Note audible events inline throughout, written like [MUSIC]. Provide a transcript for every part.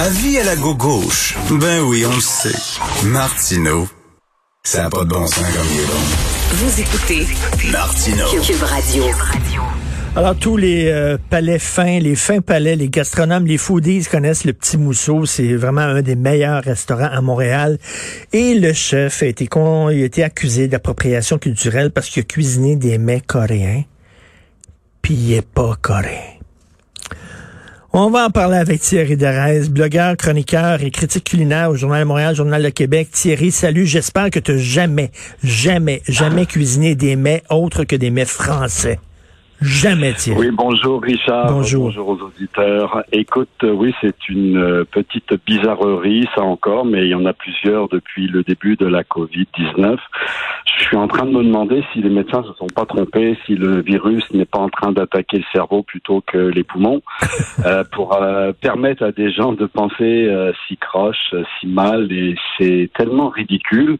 Avis à la gauche. Ben oui, on le sait. Martineau, ça n'a pas de bon sens comme il est bon. Vous écoutez Martineau. Cube Radio. Alors, tous les euh, palais fins, les fins palais, les gastronomes, les foodies connaissent le Petit Mousseau. C'est vraiment un des meilleurs restaurants à Montréal. Et le chef a été, con, il a été accusé d'appropriation culturelle parce qu'il a cuisiné des mets coréens. Puis il est pas coréen. On va en parler avec Thierry Derez, blogueur, chroniqueur et critique culinaire au Journal de Montréal, Journal de Québec. Thierry, salut. J'espère que tu jamais, jamais, jamais cuisiné des mets autres que des mets français. Jamais, Thierry. Oui, bonjour Richard. Bonjour. Bonjour aux auditeurs. Écoute, euh, oui, c'est une euh, petite bizarrerie, ça encore, mais il y en a plusieurs depuis le début de la Covid-19. Je suis en train de me demander si les médecins se sont pas trompés, si le virus n'est pas en train d'attaquer le cerveau plutôt que les poumons, [LAUGHS] euh, pour euh, permettre à des gens de penser euh, si croche, si mal, et c'est tellement ridicule.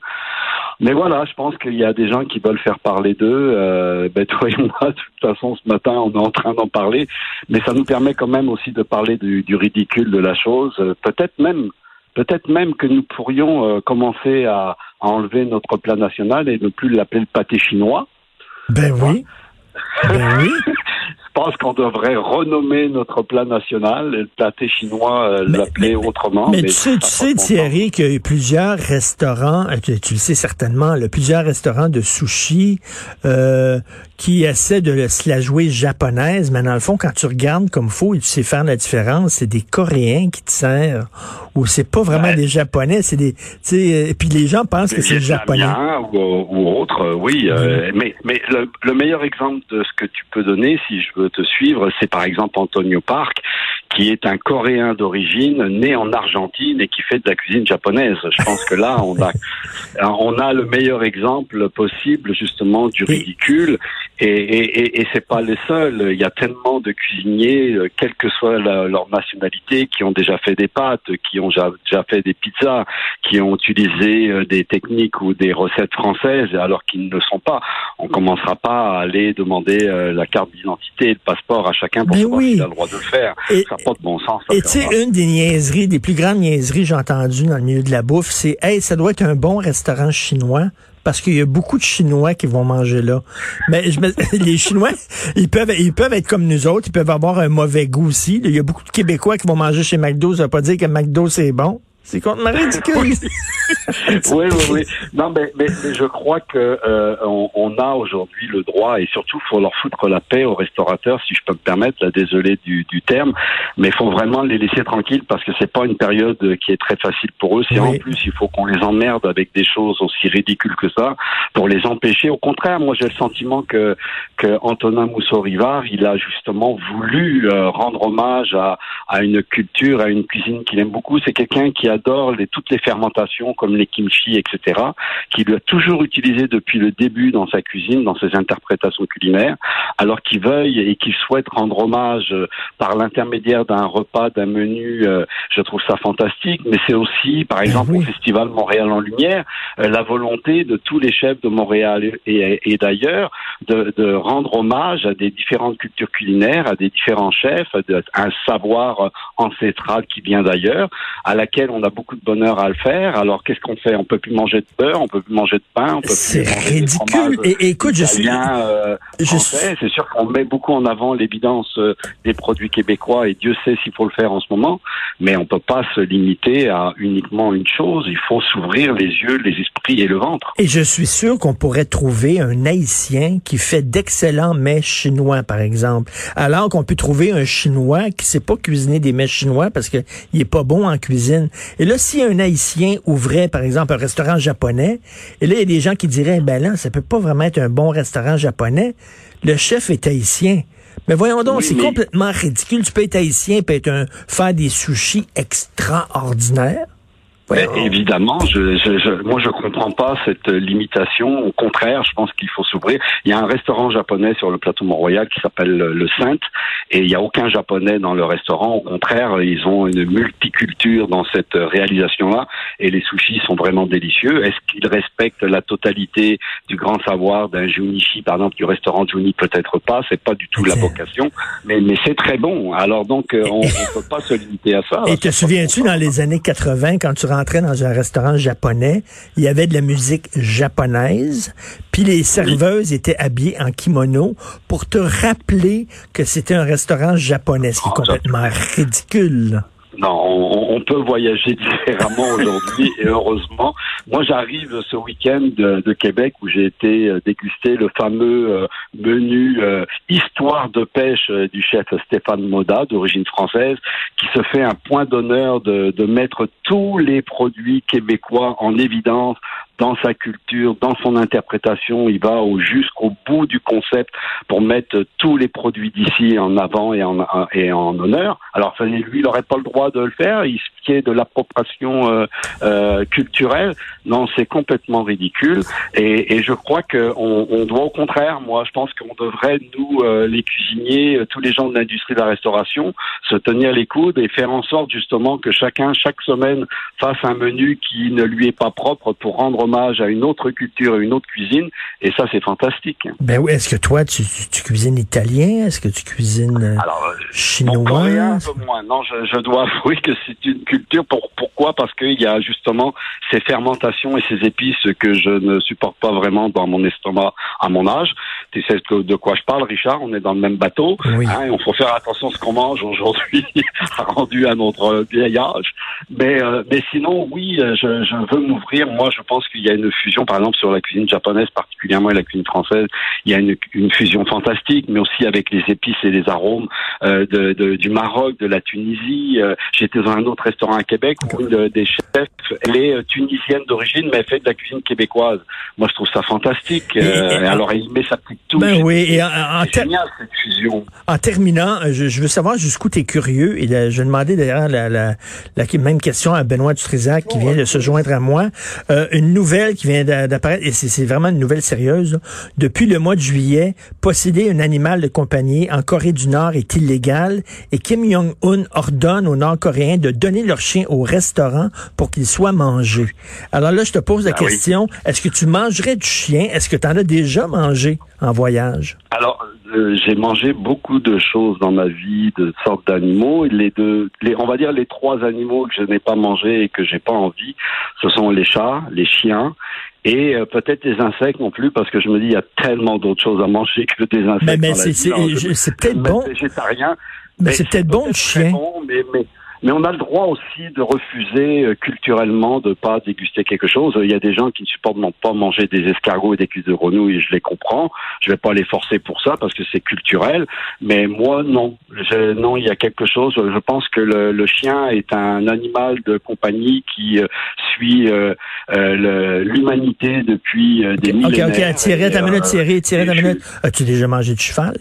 Mais voilà, je pense qu'il y a des gens qui veulent faire parler d'eux. Euh, ben, toi et moi, de toute façon, ce matin, on est en train d'en parler. Mais ça nous permet quand même aussi de parler du, du ridicule de la chose. Euh, Peut-être même, peut-être même que nous pourrions euh, commencer à, à enlever notre plat national et ne plus l'appeler le pâté chinois. Ben oui. [LAUGHS] Ben oui. Je pense qu'on devrait renommer notre plat national, le pâté chinois, euh, l'appeler autrement. Mais tu sais, tu sais. Thierry, qu'il y a eu plusieurs restaurants, euh, tu, tu le sais certainement, là, plusieurs restaurants de sushi euh, qui essaient de se la jouer japonaise, mais dans le fond, quand tu regardes comme faut et tu sais faire la différence, c'est des Coréens qui te servent, ou c'est pas vraiment Ouais. des Japonais, c'est des, sais, et puis les gens pensent que c'est Les japonais. Ou, ou autre, euh, oui. euh, mais mais le, le meilleur exemple de ce que tu peux donner, si je veux te suivre, c'est par exemple Antonio Park, qui est un Coréen d'origine, né en Argentine et qui fait de la cuisine japonaise. Je pense que là, on a [LAUGHS] on a le meilleur exemple possible justement du ridicule. Et, et, et, et c'est pas les seuls. Il y a tellement de cuisiniers, euh, quelle que soit la- leur nationalité, qui ont déjà fait des pâtes, qui ont déjà, fait des pizzas, qui ont utilisé euh, des techniques ou des recettes françaises, alors qu'ils ne le sont pas. On commencera pas à aller demander euh, la carte d'identité et le passeport à chacun pour Mais savoir oui. s'il a le droit de le faire. Et- ça n'a pas de bon sens. ça, Et tu sais, une des niaiseries, des plus grandes niaiseries que j'ai entendues dans le milieu de la bouffe, c'est Hey, ça doit être un bon restaurant chinois. Parce qu'il y a beaucoup de Chinois qui vont manger là. Mais je me- [LAUGHS] les Chinois, ils peuvent, ils peuvent être comme nous autres, ils peuvent avoir un mauvais goût aussi. Il y a beaucoup de Québécois qui vont manger chez McDo, ça veut pas dire que McDo c'est bon. C'est complètement ridicule. [LAUGHS] [LAUGHS] oui, oui, oui. Non, mais, mais, mais je crois que euh, on, on a aujourd'hui le droit et surtout faut leur foutre la paix aux restaurateurs, si je peux me permettre. Là, désolé du, du terme, mais il faut vraiment les laisser tranquilles parce que c'est pas une période qui est très facile pour eux. Oui. en plus il faut qu'on les emmerde avec des choses aussi ridicules que ça pour les empêcher. Au contraire, moi j'ai le sentiment que que Antonin Mousseau-Rivard, il a justement voulu euh, rendre hommage à à une culture, à une cuisine qu'il aime beaucoup. C'est quelqu'un qui adore les, toutes les fermentations comme les kimchi, etc., qu'il a toujours utilisé depuis le début dans sa cuisine, dans ses interprétations culinaires, alors qu'il veuille et qu'il souhaite rendre hommage euh, par l'intermédiaire d'un repas, d'un menu. euh, je trouve ça fantastique, mais c'est aussi, par exemple, oui. au Festival Montréal en Lumière, euh, la volonté de tous les chefs de Montréal et, et d'ailleurs de, de rendre hommage à des différentes cultures culinaires, à des différents chefs, à de- à un savoir ancestral qui vient d'ailleurs, à laquelle on a beaucoup de bonheur à le faire. Alors qu'est-ce qu'on fait? On peut plus manger de beurre, on peut plus manger de pain, on peut plus C'est manger ridicule. Et, et écoute, je suis, euh, je suis, C'est sûr qu'on met beaucoup en avant l'évidence euh, des produits québécois et Dieu sait s'il faut le faire en ce moment, mais on peut pas se limiter à uniquement une chose. Il faut s'ouvrir les yeux, les esprits et le ventre. Et je suis sûr qu'on pourrait trouver un Haïtien qui fait d'excellents mets chinois, par exemple. Alors qu'on peut trouver un Chinois qui sait pas cuisiner des mets chinois parce qu'il est pas bon en cuisine. Et là, si un Haïtien ouvrait, par exemple, un restaurant japonais, et là, il y a des gens qui diraient, ben là, ça peut pas vraiment être un bon restaurant japonais. Le chef est haïtien. Mais voyons donc, Oui, c'est mais- complètement ridicule. Tu peux être haïtien, peut être un, faire des sushis extraordinaires. Mais Voyons. évidemment, je, je, je, moi je comprends pas cette limitation. Au contraire, je pense qu'il faut s'ouvrir. Il y a un restaurant japonais sur le plateau Mont-Royal qui s'appelle le Sainte, et il y a aucun japonais dans le restaurant. Au contraire, ils ont une multiculture dans cette réalisation-là, et les sushis sont vraiment délicieux. Est-ce qu'ils respectent la totalité du grand savoir d'un Junichi, par exemple, du restaurant Juni? Peut-être pas. C'est pas du tout la vocation, mais mais c'est très bon. Alors donc, euh, on, on peut pas se limiter à ça. Et te souviens-tu, dans les années 80, quand tu rentrais dans un restaurant japonais, il y avait de la musique japonaise, puis les serveuses étaient habillées en kimono pour te rappeler que c'était un restaurant japonais, ce qui est ça- complètement ridicule. Non, on, on peut voyager [LAUGHS] différemment aujourd'hui et heureusement. Moi, j'arrive ce week-end de, de Québec où j'ai été euh, déguster le fameux euh, menu euh, histoire de pêche du chef Stéphane Moda, d'origine française, qui se fait un point d'honneur de, de mettre tous les produits québécois en évidence dans sa culture, dans son interprétation, il va au jusqu'au bout du concept pour mettre tous les produits d'ici en avant et en, honneur. Alors, lui, il n'aurait pas le droit de le faire. Il qui est de l'appropriation euh, euh, culturelle, non, c'est complètement ridicule. Et, je crois qu'on on doit au contraire, moi, je pense qu'on devrait, nous, euh, les cuisiniers, tous les gens de l'industrie de la restauration, se tenir les coudes et faire en sorte justement que chacun, chaque semaine, fasse un menu qui ne lui est pas propre pour rendre hommage à une autre culture et une autre cuisine. Et ça, c'est fantastique. Ben oui, est-ce que toi, tu, tu- tu cuisines italien? Est-ce que tu cuisines euh, Alors, euh, Bon, coréen, chinois? un peu moins. Non, je, je dois [LAUGHS] avouer que c'est une culture. Pour, pourquoi? Parce qu'il y a justement ces fermentations et ces épices que je ne supporte pas vraiment dans mon estomac à mon âge. Tu sais de de quoi je parle, Richard? On est dans le même bateau. Oui. Hein, et on faut faire attention à ce qu'on mange aujourd'hui, [LAUGHS] rendu à notre vieil âge. Mais, euh, mais sinon, oui, euh, je, je veux m'ouvrir. Moi, je pense qu'il y a une fusion, par exemple, sur la cuisine japonaise, particulièrement et la cuisine française. Il y a une, une fusion fantastique, mais aussi avec les épices et les arômes euh, de, de- du Maroc, de la Tunisie. Euh, J'étais dans un autre restaurant à Québec où une des chefs, elle est euh, tunisienne d'origine, mais elle fait de la cuisine québécoise. Moi, je trouve ça fantastique. Et- et- alors, elle met sa petite touche. Ben oui, et en, en ter- génial cette fusion. En terminant, je, je veux savoir jusqu'où tu es curieux. Et là, je vais demander d'ailleurs la, la, la même question à Benoît Dutrisac qui vient de se joindre à moi. Euh, une nouvelle qui vient d'a- d'apparaître, et c'est vraiment une nouvelle sérieuse. là. Depuis le mois de juillet, posséder un animal de compagnie en Corée du Nord est illégal et Kim Jong-un ordonne aux Nord-Coréens de donner leur chien au restaurant pour qu'il soit mangé. Alors là, je te pose la Ah oui. question, est-ce que tu mangerais du chien? Est-ce que tu en as déjà mangé en voyage? Alors, euh, j'ai mangé beaucoup de choses dans ma vie, de sortes d'animaux. Les deux, les, on va dire les trois animaux que je n'ai pas mangé et que j'ai pas envie, ce sont les chats, les chiens et euh, peut-être les insectes non plus, parce que je me dis il y a tellement d'autres choses à manger que des insectes. Mais, mais la c'est peut-être bon. Végétarien. Mais c'est peut-être bon, le chien. bon, mais, mais, mais on a le droit aussi de refuser euh, culturellement de pas déguster quelque chose. Il y a des gens qui ne supportent pas manger des escargots et des cuisses de grenouille, et je les comprends. Je vais pas les forcer pour ça parce que c'est culturel. Mais moi, non. Je- non, il y a quelque chose. Je pense que le, le chien est un animal de compagnie qui euh, suit euh, euh, l'humanité depuis euh, des OK, millénaires. OK, Thierry, Et, ta minute, euh, Thierry, Thierry, ta minute. As-tu déjà mangé du cheval?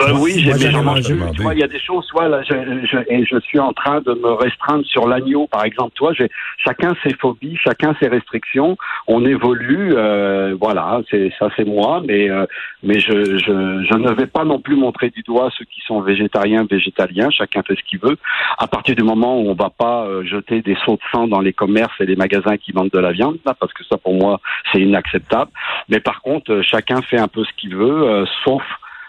Euh, oui, j'ai vois, il y a des choses, soit là, je, je, et je suis en train de me restreindre sur l'agneau, par exemple. Toi, j'ai chacun ses phobies, chacun ses restrictions. On évolue, euh, voilà, c'est ça, c'est moi, mais euh, mais je, je je ne vais pas non plus montrer du doigt ceux qui sont végétariens, végétaliens. Chacun fait ce qu'il veut. À partir du moment où on va pas euh, jeter des sauts de sang dans les commerces et les magasins qui vendent de la viande, là, parce que ça, pour moi, c'est inacceptable. Mais par contre, euh, chacun fait un peu ce qu'il veut, euh, sauf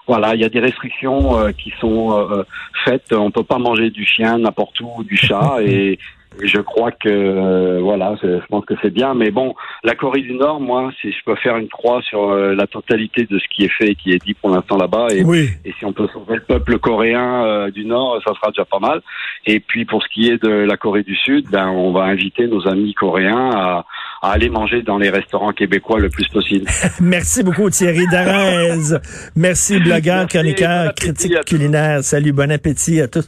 voilà, il y a des restrictions euh, qui sont euh, faites. On peut pas manger du chien n'importe où, du chat, [LAUGHS] et, je crois que euh, voilà, je pense que c'est bien. Mais bon, la Corée du Nord, moi, si je peux faire une croix sur euh, la totalité de ce qui est fait et qui est dit pour l'instant là-bas, et, Oui. et si on peut sauver le peuple coréen euh, du Nord, ça sera déjà pas mal. Et puis pour ce qui est de la Corée du Sud, ben on va inviter nos amis coréens à, à aller manger dans les restaurants québécois le plus possible. [LAUGHS] Merci beaucoup, Thierry Darez. Merci, blogueur, Merci, chroniqueur, critique culinaire. Salut, bon appétit à tous.